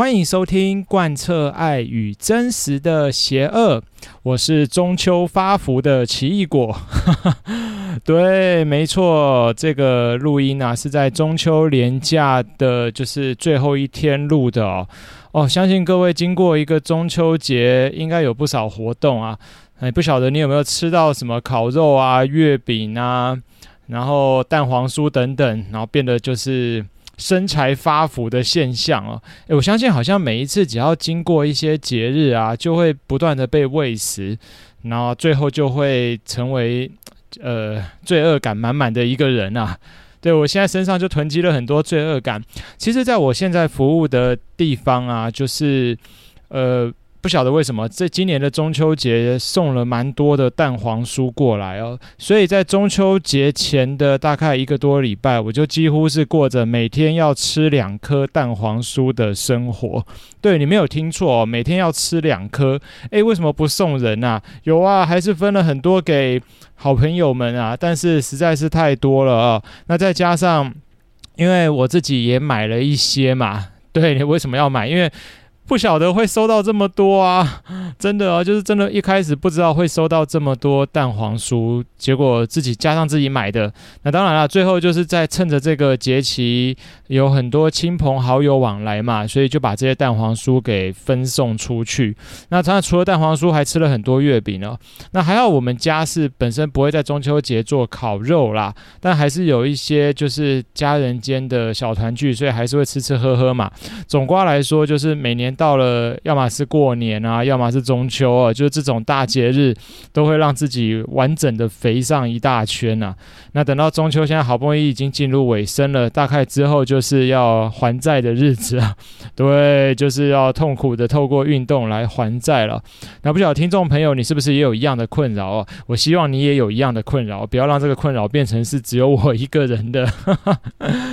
欢迎收听贯彻爱与真实的邪恶，我是中秋发福的奇异果。对，没错，这个录音啊是在中秋连假的，就是最后一天录的哦。哦，相信各位经过一个中秋节，应该有不少活动啊。哎，不晓得你有没有吃到什么烤肉啊、月饼啊，然后蛋黄酥等等，然后变得就是。身材发福的现象哦，诶，我相信好像每一次只要经过一些节日啊，就会不断的被喂食，然后最后就会成为呃罪恶感满满的一个人啊。对，我现在身上就囤积了很多罪恶感。其实，在我现在服务的地方啊，就是呃。不晓得为什么，这今年的中秋节送了蛮多的蛋黄酥过来哦，所以在中秋节前的大概一个多礼拜，我就几乎是过着每天要吃两颗蛋黄酥的生活。对，你没有听错哦，每天要吃两颗。诶，为什么不送人啊？有啊，还是分了很多给好朋友们啊，但是实在是太多了啊。那再加上，因为我自己也买了一些嘛。对，你为什么要买？因为不晓得会收到这么多啊！真的啊，就是真的，一开始不知道会收到这么多蛋黄酥，结果自己加上自己买的。那当然了，最后就是在趁着这个节期，有很多亲朋好友往来嘛，所以就把这些蛋黄酥给分送出去。那当然，除了蛋黄酥，还吃了很多月饼哦。那还好，我们家是本身不会在中秋节做烤肉啦，但还是有一些就是家人间的小团聚，所以还是会吃吃喝喝嘛。总瓜来说，就是每年。到了，要么是过年啊，要么是中秋啊，就是这种大节日，都会让自己完整的肥上一大圈啊。那等到中秋，现在好不容易已经进入尾声了，大概之后就是要还债的日子啊。对，就是要痛苦的透过运动来还债了。那不晓得听众朋友，你是不是也有一样的困扰啊？我希望你也有一样的困扰，不要让这个困扰变成是只有我一个人的。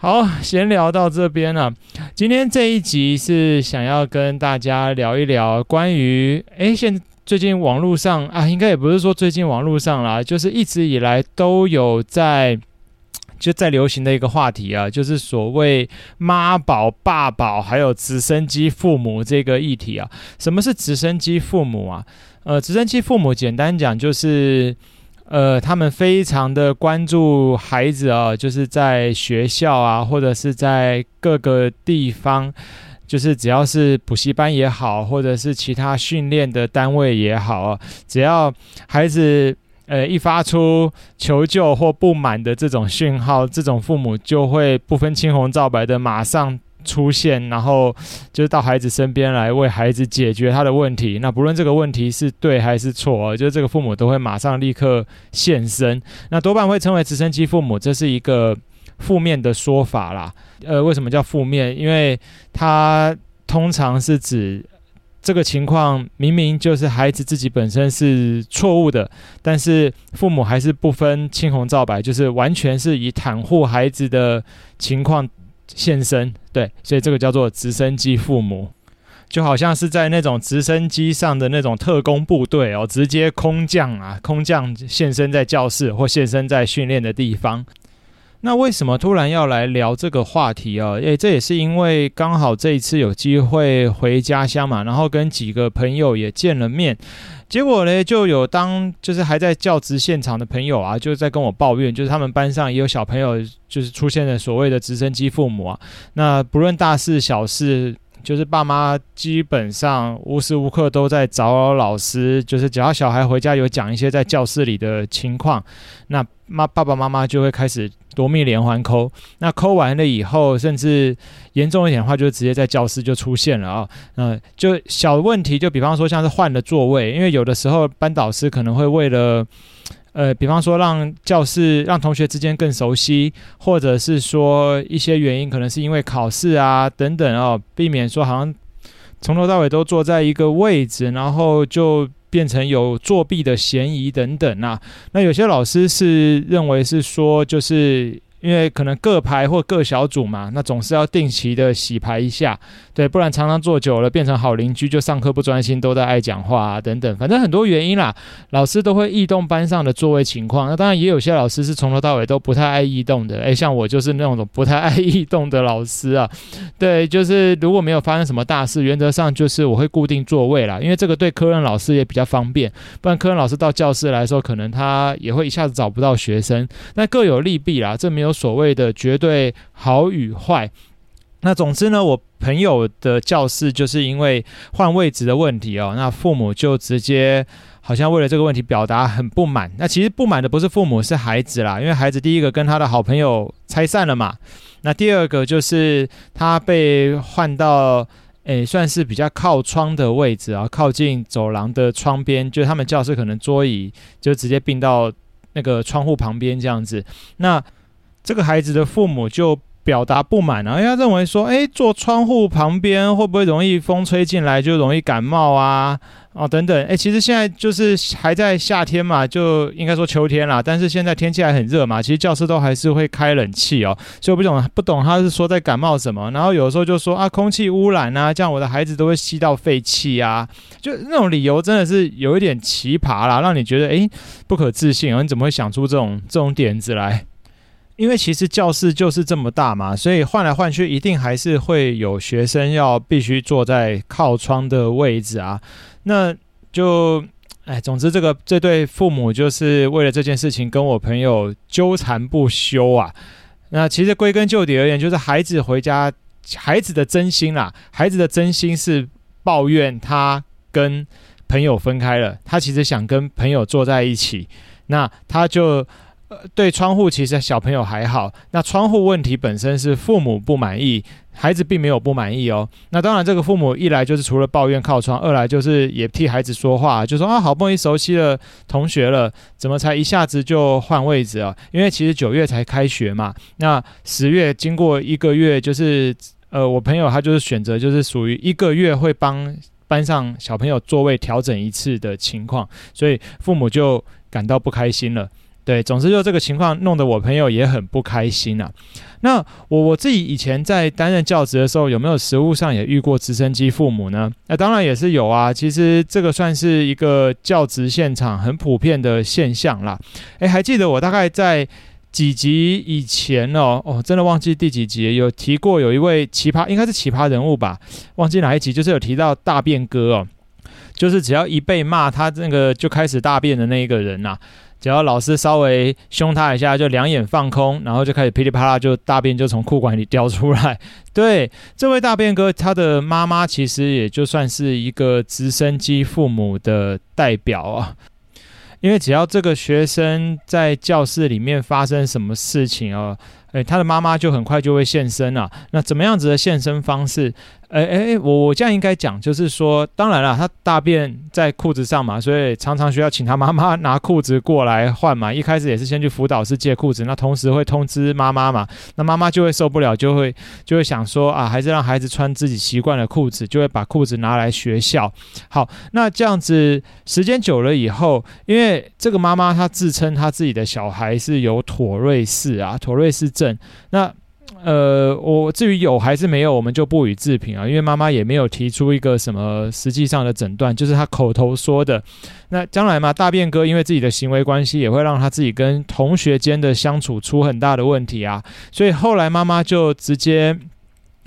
好，闲聊到这边了。今天这一集是想要跟大家聊一聊关于，诶，现最近网络上啊，应该也不是说最近网络上啦，就是一直以来都有在就在流行的一个话题啊，就是所谓妈宝、爸宝，还有直升机父母这个议题啊。什么是直升机父母啊？呃，直升机父母简单讲就是。呃，他们非常的关注孩子啊，就是在学校啊，或者是在各个地方，就是只要是补习班也好，或者是其他训练的单位也好啊，只要孩子呃一发出求救或不满的这种讯号，这种父母就会不分青红皂白的马上。出现，然后就是到孩子身边来为孩子解决他的问题。那不论这个问题是对还是错，就是这个父母都会马上立刻现身。那多半会称为直升机父母，这是一个负面的说法啦。呃，为什么叫负面？因为它通常是指这个情况明明就是孩子自己本身是错误的，但是父母还是不分青红皂白，就是完全是以袒护孩子的情况。现身，对，所以这个叫做直升机父母，就好像是在那种直升机上的那种特工部队哦，直接空降啊，空降现身在教室或现身在训练的地方。那为什么突然要来聊这个话题啊？诶，这也是因为刚好这一次有机会回家乡嘛，然后跟几个朋友也见了面。结果呢，就有当就是还在教职现场的朋友啊，就在跟我抱怨，就是他们班上也有小朋友，就是出现了所谓的直升机父母啊。那不论大事小事，就是爸妈基本上无时无刻都在找老师，就是只要小孩回家有讲一些在教室里的情况，那妈爸爸妈妈就会开始。夺命连环扣，那扣完了以后，甚至严重一点的话，就直接在教室就出现了啊。嗯，就小问题，就比方说像是换了座位，因为有的时候班导师可能会为了，呃，比方说让教室让同学之间更熟悉，或者是说一些原因，可能是因为考试啊等等哦，避免说好像从头到尾都坐在一个位置，然后就。变成有作弊的嫌疑等等啊，那有些老师是认为是说，就是因为可能各排或各小组嘛，那总是要定期的洗牌一下，对，不然常常坐久了变成好邻居，就上课不专心，都在爱讲话啊等等，反正很多原因啦，老师都会异动班上的座位情况。那当然也有些老师是从头到尾都不太爱异动的，诶，像我就是那种不太爱异动的老师啊，对，就是如果没有发生什么大事，原则上就是我会固定座位啦，因为这个对科任老师也比较方便，不然科任老师到教室来说，可能他也会一下子找不到学生，那各有利弊啦，这没有。有所谓的绝对好与坏，那总之呢，我朋友的教室就是因为换位置的问题哦，那父母就直接好像为了这个问题表达很不满。那其实不满的不是父母，是孩子啦，因为孩子第一个跟他的好朋友拆散了嘛，那第二个就是他被换到诶，算是比较靠窗的位置啊，靠近走廊的窗边，就他们教室可能桌椅就直接并到那个窗户旁边这样子，那。这个孩子的父母就表达不满啊，因为他认为说，哎，坐窗户旁边会不会容易风吹进来就容易感冒啊？哦，等等，哎，其实现在就是还在夏天嘛，就应该说秋天啦，但是现在天气还很热嘛，其实教室都还是会开冷气哦，所以我不懂不懂他是说在感冒什么，然后有时候就说啊，空气污染啊，这样我的孩子都会吸到废气啊，就那种理由真的是有一点奇葩啦，让你觉得哎不可置信啊，你怎么会想出这种这种点子来？因为其实教室就是这么大嘛，所以换来换去，一定还是会有学生要必须坐在靠窗的位置啊。那就，哎，总之这个这对父母就是为了这件事情跟我朋友纠缠不休啊。那其实归根究底而言，就是孩子回家，孩子的真心啦，孩子的真心是抱怨他跟朋友分开了，他其实想跟朋友坐在一起，那他就。呃，对窗户其实小朋友还好，那窗户问题本身是父母不满意，孩子并没有不满意哦。那当然，这个父母一来就是除了抱怨靠窗，二来就是也替孩子说话，就说啊，好不容易熟悉了同学了，怎么才一下子就换位置啊？因为其实九月才开学嘛，那十月经过一个月，就是呃，我朋友他就是选择就是属于一个月会帮班上小朋友座位调整一次的情况，所以父母就感到不开心了。对，总之就这个情况弄得我朋友也很不开心啊。那我我自己以前在担任教职的时候，有没有实务上也遇过直升机父母呢？那当然也是有啊。其实这个算是一个教职现场很普遍的现象啦。诶，还记得我大概在几集以前哦，哦，真的忘记第几集有提过，有一位奇葩，应该是奇葩人物吧？忘记哪一集，就是有提到大便哥哦，就是只要一被骂，他那个就开始大便的那一个人呐、啊。只要老师稍微凶他一下，就两眼放空，然后就开始噼里啪啦，就大便就从裤管里掉出来。对，这位大便哥，他的妈妈其实也就算是一个直升机父母的代表啊。因为只要这个学生在教室里面发生什么事情啊，诶，他的妈妈就很快就会现身了。那怎么样子的现身方式？哎哎，我我这样应该讲，就是说，当然了，他大便在裤子上嘛，所以常常需要请他妈妈拿裤子过来换嘛。一开始也是先去辅导室借裤子，那同时会通知妈妈嘛，那妈妈就会受不了，就会就会想说啊，还是让孩子穿自己习惯的裤子，就会把裤子拿来学校。好，那这样子时间久了以后，因为这个妈妈她自称她自己的小孩是有妥瑞氏啊，妥瑞氏症，那。呃，我至于有还是没有，我们就不予置评啊，因为妈妈也没有提出一个什么实际上的诊断，就是她口头说的。那将来嘛，大便哥因为自己的行为关系，也会让他自己跟同学间的相处出很大的问题啊，所以后来妈妈就直接。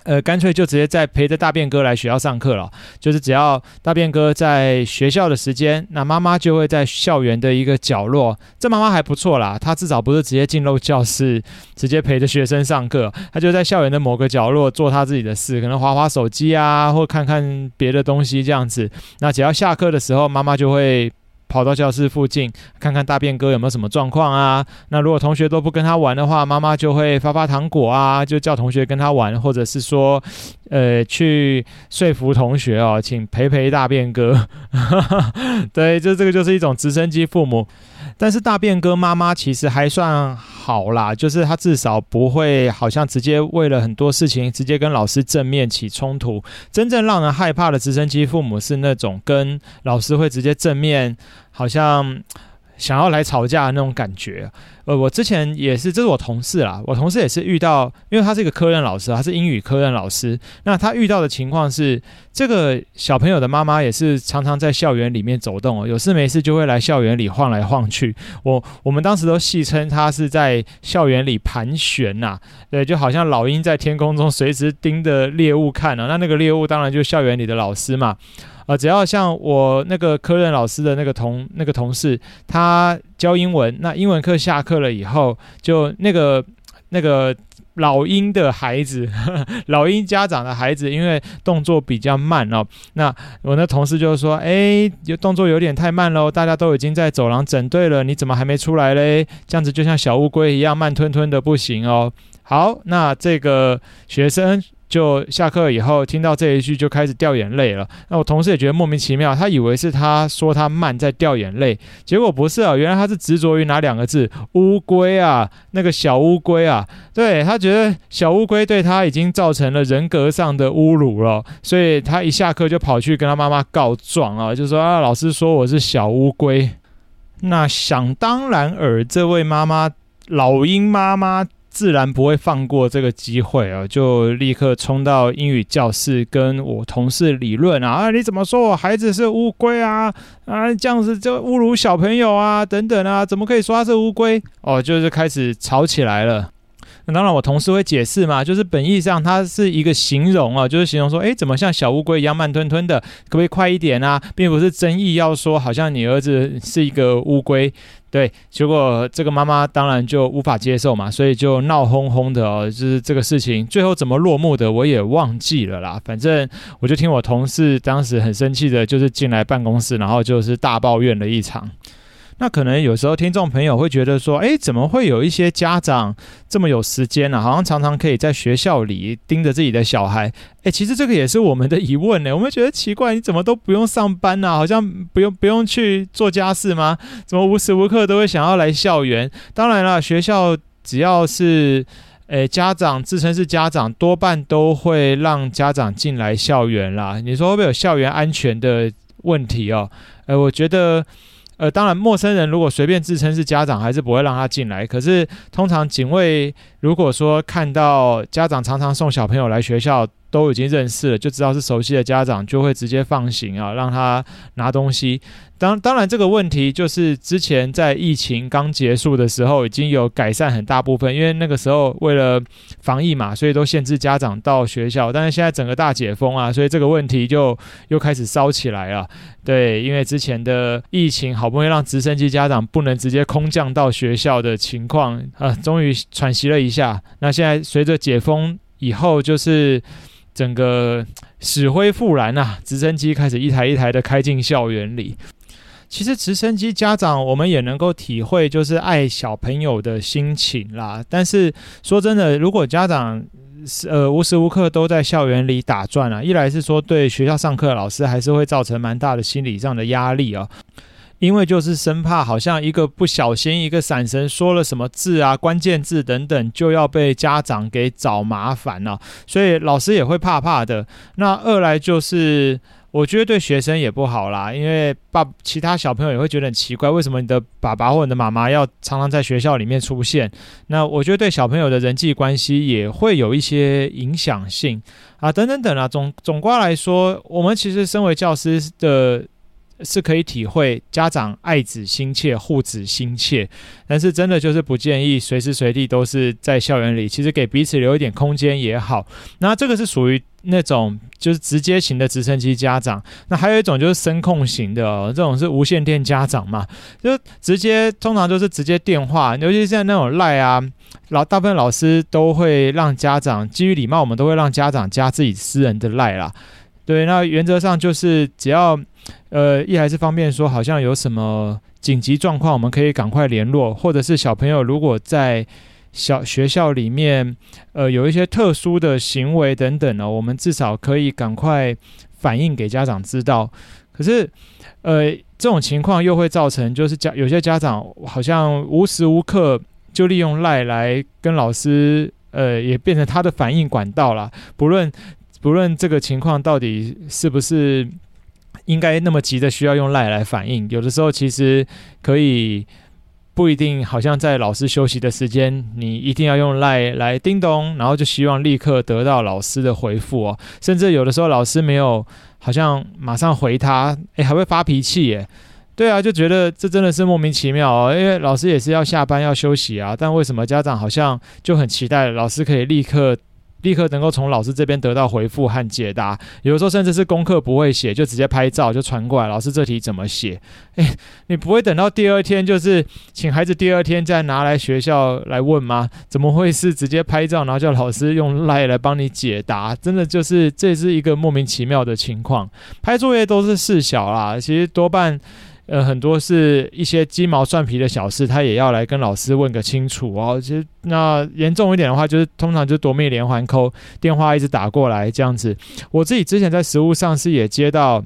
呃，干脆就直接在陪着大便哥来学校上课了。就是只要大便哥在学校的时间，那妈妈就会在校园的一个角落。这妈妈还不错啦，她至少不是直接进入教室，直接陪着学生上课。她就在校园的某个角落做她自己的事，可能滑滑手机啊，或看看别的东西这样子。那只要下课的时候，妈妈就会。跑到教室附近看看大便哥有没有什么状况啊？那如果同学都不跟他玩的话，妈妈就会发发糖果啊，就叫同学跟他玩，或者是说，呃，去说服同学哦，请陪陪大便哥。对，就这个就是一种直升机父母。但是大便哥妈妈其实还算好啦，就是他至少不会好像直接为了很多事情直接跟老师正面起冲突。真正让人害怕的直升机父母是那种跟老师会直接正面，好像想要来吵架的那种感觉。呃，我之前也是，这是我同事啦。我同事也是遇到，因为他是一个科任老师，他是英语科任老师。那他遇到的情况是，这个小朋友的妈妈也是常常在校园里面走动哦，有事没事就会来校园里晃来晃去。我我们当时都戏称他是在校园里盘旋呐，对，就好像老鹰在天空中随时盯着猎物看啊。那那个猎物当然就是校园里的老师嘛。呃，只要像我那个科任老师的那个同那个同事，他教英文，那英文课下课了以后，就那个那个老鹰的孩子，呵 呵老鹰家长的孩子，因为动作比较慢哦，那我那同事就说，哎，有动作有点太慢喽，大家都已经在走廊整队了，你怎么还没出来嘞？这样子就像小乌龟一样慢吞吞的，不行哦。好，那这个学生。就下课以后听到这一句就开始掉眼泪了。那我同事也觉得莫名其妙，他以为是他说他慢在掉眼泪，结果不是啊，原来他是执着于哪两个字乌龟啊，那个小乌龟啊，对，他觉得小乌龟对他已经造成了人格上的侮辱了，所以他一下课就跑去跟他妈妈告状啊，就说啊，老师说我是小乌龟。那想当然尔，这位妈妈老鹰妈妈。自然不会放过这个机会啊，就立刻冲到英语教室跟我同事理论啊！啊，你怎么说我孩子是乌龟啊？啊，这样子就侮辱小朋友啊，等等啊，怎么可以说他是乌龟？哦，就是开始吵起来了。那当然，我同事会解释嘛，就是本意上它是一个形容啊，就是形容说，哎，怎么像小乌龟一样慢吞吞的，可不可以快一点啊？并不是真意要说，好像你儿子是一个乌龟。对，结果这个妈妈当然就无法接受嘛，所以就闹哄哄的哦，就是这个事情最后怎么落幕的我也忘记了啦。反正我就听我同事当时很生气的，就是进来办公室，然后就是大抱怨了一场。那可能有时候听众朋友会觉得说，诶，怎么会有一些家长这么有时间呢？好像常常可以在学校里盯着自己的小孩。诶，其实这个也是我们的疑问呢。我们觉得奇怪，你怎么都不用上班呢？好像不用不用去做家事吗？怎么无时无刻都会想要来校园？当然了，学校只要是诶家长自称是家长，多半都会让家长进来校园啦。你说会不会有校园安全的问题哦？诶，我觉得。呃，当然，陌生人如果随便自称是家长，还是不会让他进来。可是，通常警卫如果说看到家长常常送小朋友来学校，都已经认识了，就知道是熟悉的家长，就会直接放行啊，让他拿东西。当当然，这个问题就是之前在疫情刚结束的时候已经有改善很大部分，因为那个时候为了防疫嘛，所以都限制家长到学校。但是现在整个大解封啊，所以这个问题就又开始烧起来了。对，因为之前的疫情好不容易让直升机家长不能直接空降到学校的情况啊，终于喘息了一下。那现在随着解封以后，就是整个死灰复燃啊，直升机开始一台一台的开进校园里。其实直升机家长，我们也能够体会，就是爱小朋友的心情啦。但是说真的，如果家长是呃无时无刻都在校园里打转啊，一来是说对学校上课的老师还是会造成蛮大的心理上的压力啊，因为就是生怕好像一个不小心，一个闪神说了什么字啊，关键字等等，就要被家长给找麻烦了，所以老师也会怕怕的。那二来就是。我觉得对学生也不好啦，因为爸其他小朋友也会觉得很奇怪，为什么你的爸爸或你的妈妈要常常在学校里面出现？那我觉得对小朋友的人际关系也会有一些影响性啊，等等等啊。总总括来说，我们其实身为教师的。是可以体会家长爱子心切、护子心切，但是真的就是不建议随时随地都是在校园里。其实给彼此留一点空间也好。那这个是属于那种就是直接型的直升机家长。那还有一种就是声控型的，这种是无线电家长嘛，就直接通常都是直接电话，尤其是像那种赖啊，老大部分老师都会让家长基于礼貌，我们都会让家长加自己私人的赖啦。对，那原则上就是只要。呃，一还是方便说，好像有什么紧急状况，我们可以赶快联络，或者是小朋友如果在小学校里面，呃，有一些特殊的行为等等呢，我们至少可以赶快反映给家长知道。可是，呃，这种情况又会造成，就是家有些家长好像无时无刻就利用赖来跟老师，呃，也变成他的反应管道了。不论不论这个情况到底是不是。应该那么急的需要用赖来反应。有的时候其实可以。不一定，好像在老师休息的时间，你一定要用赖来叮咚，然后就希望立刻得到老师的回复哦。甚至有的时候老师没有，好像马上回他，诶，还会发脾气耶。对啊，就觉得这真的是莫名其妙哦，因为老师也是要下班要休息啊，但为什么家长好像就很期待老师可以立刻？立刻能够从老师这边得到回复和解答，有时候甚至是功课不会写，就直接拍照就传过来，老师这题怎么写？诶，你不会等到第二天，就是请孩子第二天再拿来学校来问吗？怎么会是直接拍照，然后叫老师用 LINE 来帮你解答？真的就是这是一个莫名其妙的情况。拍作业都是事小啦，其实多半。呃，很多是一些鸡毛蒜皮的小事，他也要来跟老师问个清楚哦。其实那严重一点的话，就是通常就夺命连环扣电话一直打过来这样子。我自己之前在实物上是也接到，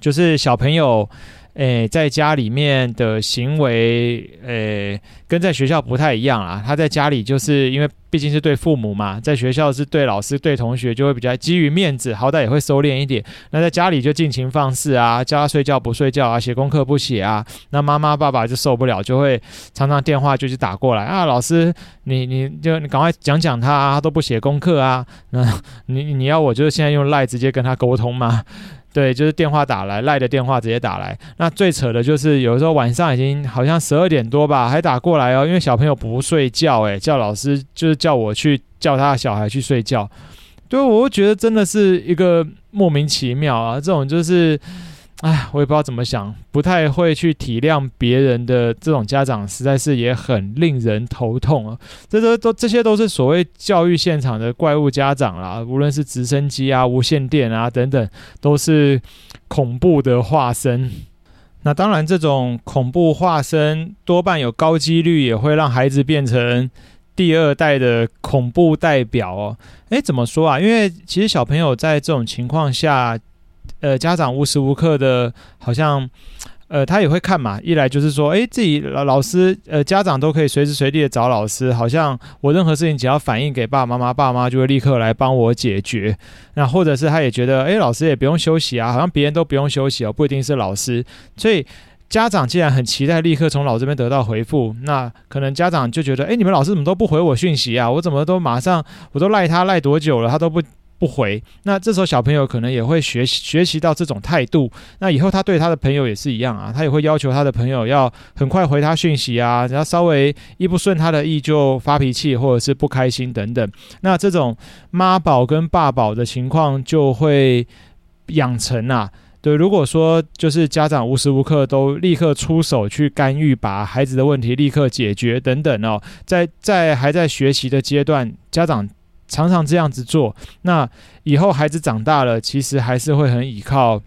就是小朋友。诶，在家里面的行为，诶，跟在学校不太一样啊。他在家里就是因为毕竟是对父母嘛，在学校是对老师、对同学，就会比较基于面子，好歹也会收敛一点。那在家里就尽情放肆啊，叫他睡觉不睡觉啊，写功课不写啊。那妈妈爸爸就受不了，就会常常电话就去打过来啊，老师，你你就你赶快讲讲他啊，他都不写功课啊。那 你你要我就是现在用赖直接跟他沟通吗？对，就是电话打来，赖的电话直接打来。那最扯的就是，有时候晚上已经好像十二点多吧，还打过来哦，因为小朋友不睡觉，诶，叫老师就是叫我去叫他的小孩去睡觉。对，我觉得真的是一个莫名其妙啊，这种就是。哎，我也不知道怎么想，不太会去体谅别人的这种家长，实在是也很令人头痛啊！这都都这些都是所谓教育现场的怪物家长啦，无论是直升机啊、无线电啊等等，都是恐怖的化身。那当然，这种恐怖化身多半有高几率也会让孩子变成第二代的恐怖代表哦。诶，怎么说啊？因为其实小朋友在这种情况下。呃，家长无时无刻的，好像，呃，他也会看嘛。一来就是说，诶，自己老老师，呃，家长都可以随时随地的找老师，好像我任何事情只要反映给爸爸妈妈，爸妈就会立刻来帮我解决。那或者是他也觉得，诶，老师也不用休息啊，好像别人都不用休息哦，不一定是老师。所以家长既然很期待立刻从老师这边得到回复，那可能家长就觉得，诶，你们老师怎么都不回我讯息啊？我怎么都马上，我都赖他赖多久了，他都不。不回，那这时候小朋友可能也会学习学习到这种态度。那以后他对他的朋友也是一样啊，他也会要求他的朋友要很快回他讯息啊，然后稍微一不顺他的意就发脾气或者是不开心等等。那这种妈宝跟爸宝的情况就会养成啊。对，如果说就是家长无时无刻都立刻出手去干预，把孩子的问题立刻解决等等哦，在在还在学习的阶段，家长。常常这样子做，那以后孩子长大了，其实还是会很依靠，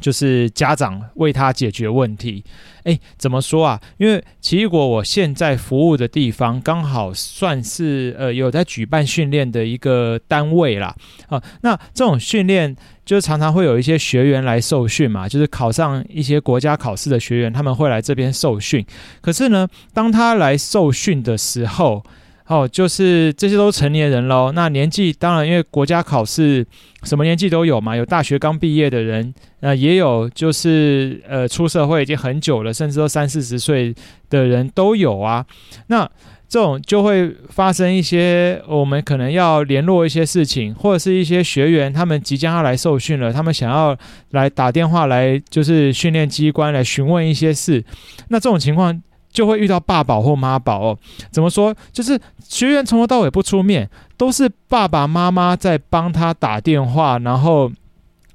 就是家长为他解决问题。诶，怎么说啊？因为奇异果我现在服务的地方刚好算是呃有在举办训练的一个单位啦。啊，那这种训练就常常会有一些学员来受训嘛，就是考上一些国家考试的学员，他们会来这边受训。可是呢，当他来受训的时候，哦，就是这些都成年人喽。那年纪当然，因为国家考试什么年纪都有嘛，有大学刚毕业的人，呃，也有就是呃出社会已经很久了，甚至都三四十岁的人都有啊。那这种就会发生一些，我们可能要联络一些事情，或者是一些学员他们即将要来受训了，他们想要来打电话来，就是训练机关来询问一些事。那这种情况。就会遇到爸宝或妈宝哦，怎么说？就是学员从头到尾不出面，都是爸爸妈妈在帮他打电话，然后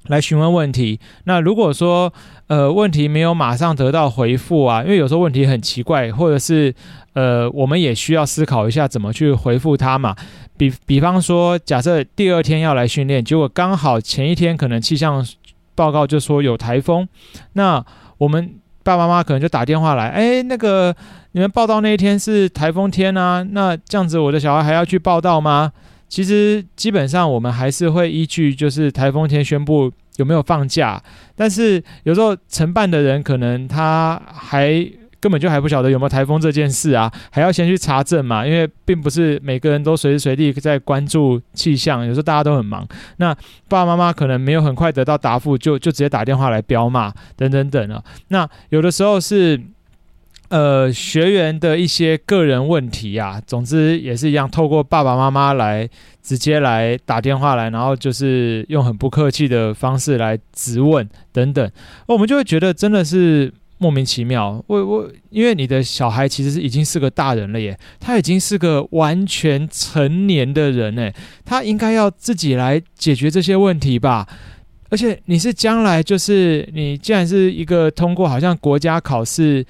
来询问问题。那如果说呃问题没有马上得到回复啊，因为有时候问题很奇怪，或者是呃我们也需要思考一下怎么去回复他嘛。比比方说，假设第二天要来训练，结果刚好前一天可能气象报告就说有台风，那我们。爸爸妈妈可能就打电话来，哎，那个你们报道那一天是台风天啊，那这样子我的小孩还要去报道吗？其实基本上我们还是会依据就是台风天宣布有没有放假，但是有时候承办的人可能他还根本就还不晓得有没有台风这件事啊，还要先去查证嘛，因为并不是每个人都随时随地在关注气象，有时候大家都很忙。那爸爸妈妈可能没有很快得到答复，就就直接打电话来飙骂等等等啊。那有的时候是。呃，学员的一些个人问题呀，总之也是一样，透过爸爸妈妈来直接来打电话来，然后就是用很不客气的方式来质问等等，我们就会觉得真的是莫名其妙。我我，因为你的小孩其实是已经是个大人了耶，他已经是个完全成年的人呢，他应该要自己来解决这些问题吧。而且你是将来就是你既然是一个通过好像国家考试。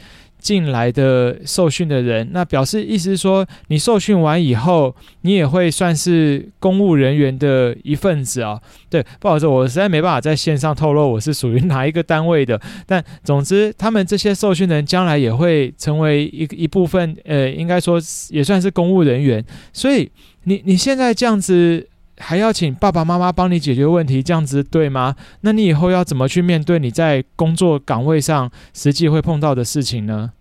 进来的受训的人，那表示意思是说，你受训完以后，你也会算是公务人员的一份子啊、对，不好意思，我实在没办法在线上透露我是属于哪一个单位的。但总之，他们这些受训人将来也会成为一一部分，呃，应该说也算是公务人员。所以，你你现在这样子。还要请爸爸妈妈帮你解决问题，这样子对吗？那你以后要怎么去面对你在工作岗位上实际会碰到的事情呢？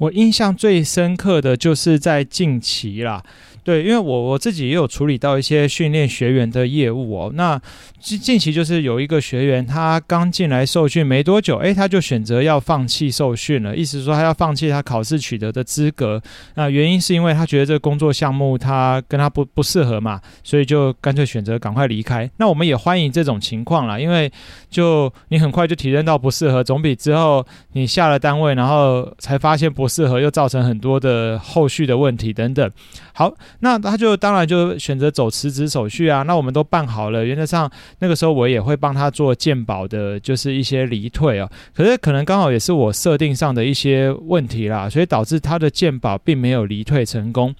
我印象最深刻的就是在近期啦。对，因为我我自己也有处理到一些训练学员的业务哦。那近近期就是有一个学员，他刚进来受训没多久，诶，他就选择要放弃受训了，意思说他要放弃他考试取得的资格。那原因是因为他觉得这个工作项目他跟他不不适合嘛，所以就干脆选择赶快离开。那我们也欢迎这种情况啦，因为就你很快就体验到不适合，总比之后你下了单位，然后才发现不适合，又造成很多的后续的问题等等。好。那他就当然就选择走辞职手续啊。那我们都办好了，原则上那个时候我也会帮他做鉴保的，就是一些离退啊。可是可能刚好也是我设定上的一些问题啦，所以导致他的鉴保并没有离退成功。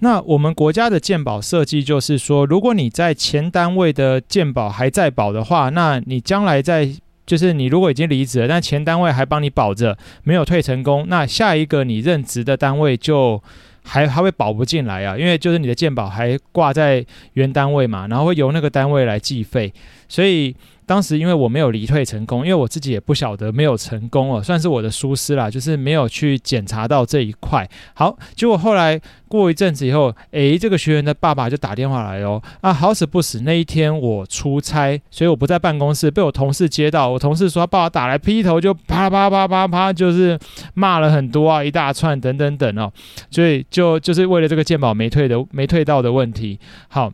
那我们国家的鉴保设计就是说，如果你在前单位的鉴保还在保的话，那你将来在就是你如果已经离职了，但前单位还帮你保着，没有退成功，那下一个你任职的单位就。还还会保不进来啊，因为就是你的健保还挂在原单位嘛，然后会由那个单位来计费，所以。当时因为我没有离退成功，因为我自己也不晓得没有成功哦，算是我的疏失啦，就是没有去检查到这一块。好，结果后来过一阵子以后，诶，这个学员的爸爸就打电话来哦，啊，好死不死那一天我出差，所以我不在办公室，被我同事接到，我同事说他爸爸打来劈头就啪啪啪啪啪，就是骂了很多啊，一大串等等等哦，所以就就是为了这个鉴保没退的没退到的问题，好。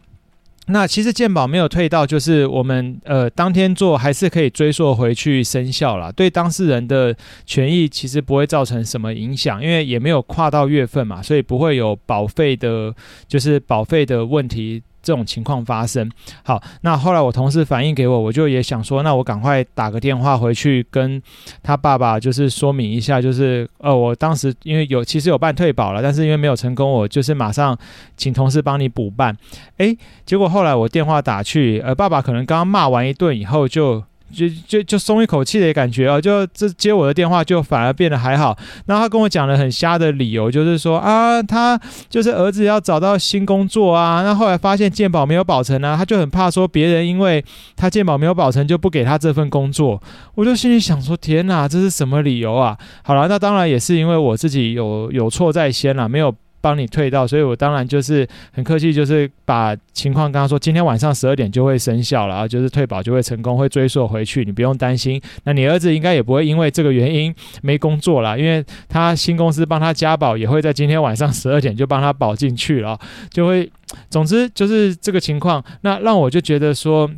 那其实鉴保没有退到，就是我们呃当天做还是可以追溯回去生效啦。对当事人的权益其实不会造成什么影响，因为也没有跨到月份嘛，所以不会有保费的，就是保费的问题。这种情况发生，好，那后来我同事反映给我，我就也想说，那我赶快打个电话回去跟他爸爸，就是说明一下，就是呃，我当时因为有其实有办退保了，但是因为没有成功，我就是马上请同事帮你补办。诶，结果后来我电话打去，呃，爸爸可能刚刚骂完一顿以后就。就就就松一口气的感觉哦，就这接我的电话就反而变得还好。然后他跟我讲了很瞎的理由，就是说啊，他就是儿子要找到新工作啊。那后来发现鉴宝没有保成啊，他就很怕说别人因为他鉴宝没有保成就不给他这份工作。我就心里想说，天哪，这是什么理由啊？好了，那当然也是因为我自己有有错在先了，没有。帮你退到，所以我当然就是很客气，就是把情况跟他说，今天晚上十二点就会生效了啊，就是退保就会成功，会追溯回去，你不用担心。那你儿子应该也不会因为这个原因没工作了，因为他新公司帮他加保，也会在今天晚上十二点就帮他保进去了，就会，总之就是这个情况。那让我就觉得说。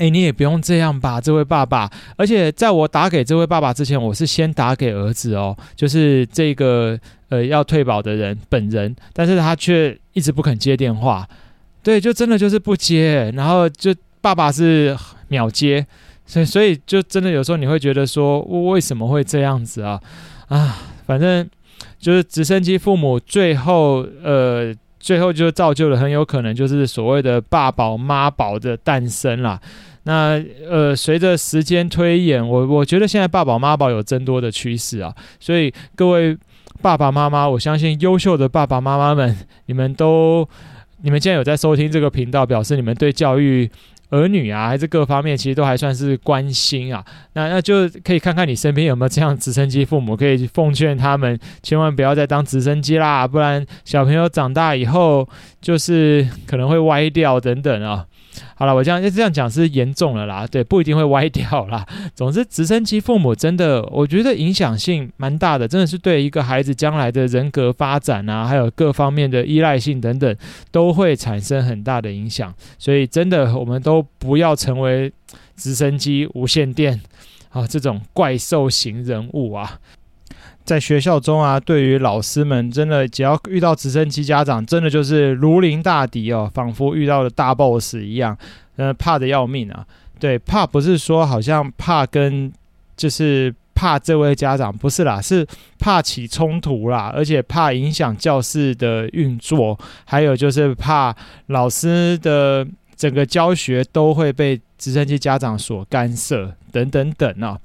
哎，你也不用这样吧，这位爸爸。而且在我打给这位爸爸之前，我是先打给儿子哦，就是这个呃要退保的人本人，但是他却一直不肯接电话。对，就真的就是不接，然后就爸爸是秒接，所以所以就真的有时候你会觉得说，为什么会这样子啊？啊，反正就是直升机父母最后呃。最后就造就了很有可能就是所谓的爸宝妈宝的诞生啦。那呃，随着时间推演，我我觉得现在爸宝妈宝有增多的趋势啊。所以各位爸爸妈妈，我相信优秀的爸爸妈妈们，你们都你们既然有在收听这个频道，表示你们对教育儿女啊，还是各方面，其实都还算是关心啊。那那就可以看看你身边有没有这样直升机父母，可以奉劝他们千万不要再当直升机啦，不然小朋友长大以后就是可能会歪掉等等啊。好了，我这样这样讲是严重了啦，对，不一定会歪掉啦。总之，直升机父母真的，我觉得影响性蛮大的，真的是对一个孩子将来的人格发展啊，还有各方面的依赖性等等，都会产生很大的影响。所以，真的，我们都不要成为直升机、无线电啊这种怪兽型人物啊。在学校中啊，对于老师们，真的只要遇到直升机家长，真的就是如临大敌哦，仿佛遇到了大 boss 一样，呃，怕得要命啊。对，怕不是说好像怕跟，就是怕这位家长，不是啦，是怕起冲突啦，而且怕影响教室的运作，还有就是怕老师的整个教学都会被直升机家长所干涉，等等等啊。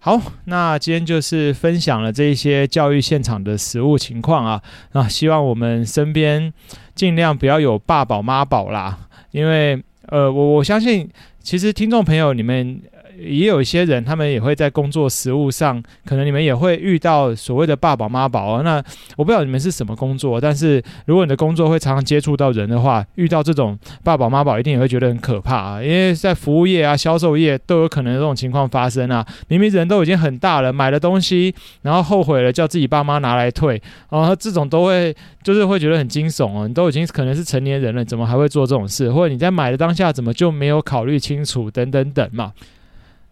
好，那今天就是分享了这一些教育现场的实物情况啊，那希望我们身边尽量不要有爸宝妈宝啦，因为呃，我我相信其实听众朋友你们。也有一些人，他们也会在工作实务上，可能你们也会遇到所谓的爸宝妈宝啊。那我不知道你们是什么工作，但是如果你的工作会常常接触到人的话，遇到这种爸宝妈宝，一定也会觉得很可怕啊。因为在服务业啊、销售业都有可能这种情况发生啊。明明人都已经很大了，买了东西，然后后悔了，叫自己爸妈拿来退，然后这种都会就是会觉得很惊悚哦。你都已经可能是成年人了，怎么还会做这种事？或者你在买的当下，怎么就没有考虑清楚？等等等嘛。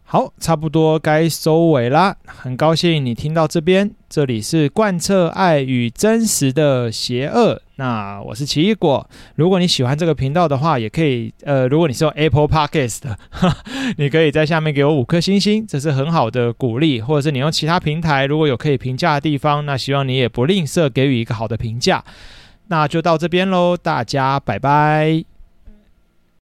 好，差不多该收尾啦。很高兴你听到这边，这里是贯彻爱与真实的邪恶。那我是奇异果。如果你喜欢这个频道的话，也可以呃，如果你是用 Apple Podcast 的，你可以在下面给我五颗星星，这是很好的鼓励。或者是你用其他平台，如果有可以评价的地方，那希望你也不吝啬给予一个好的评价。那就到这边喽，大家拜拜。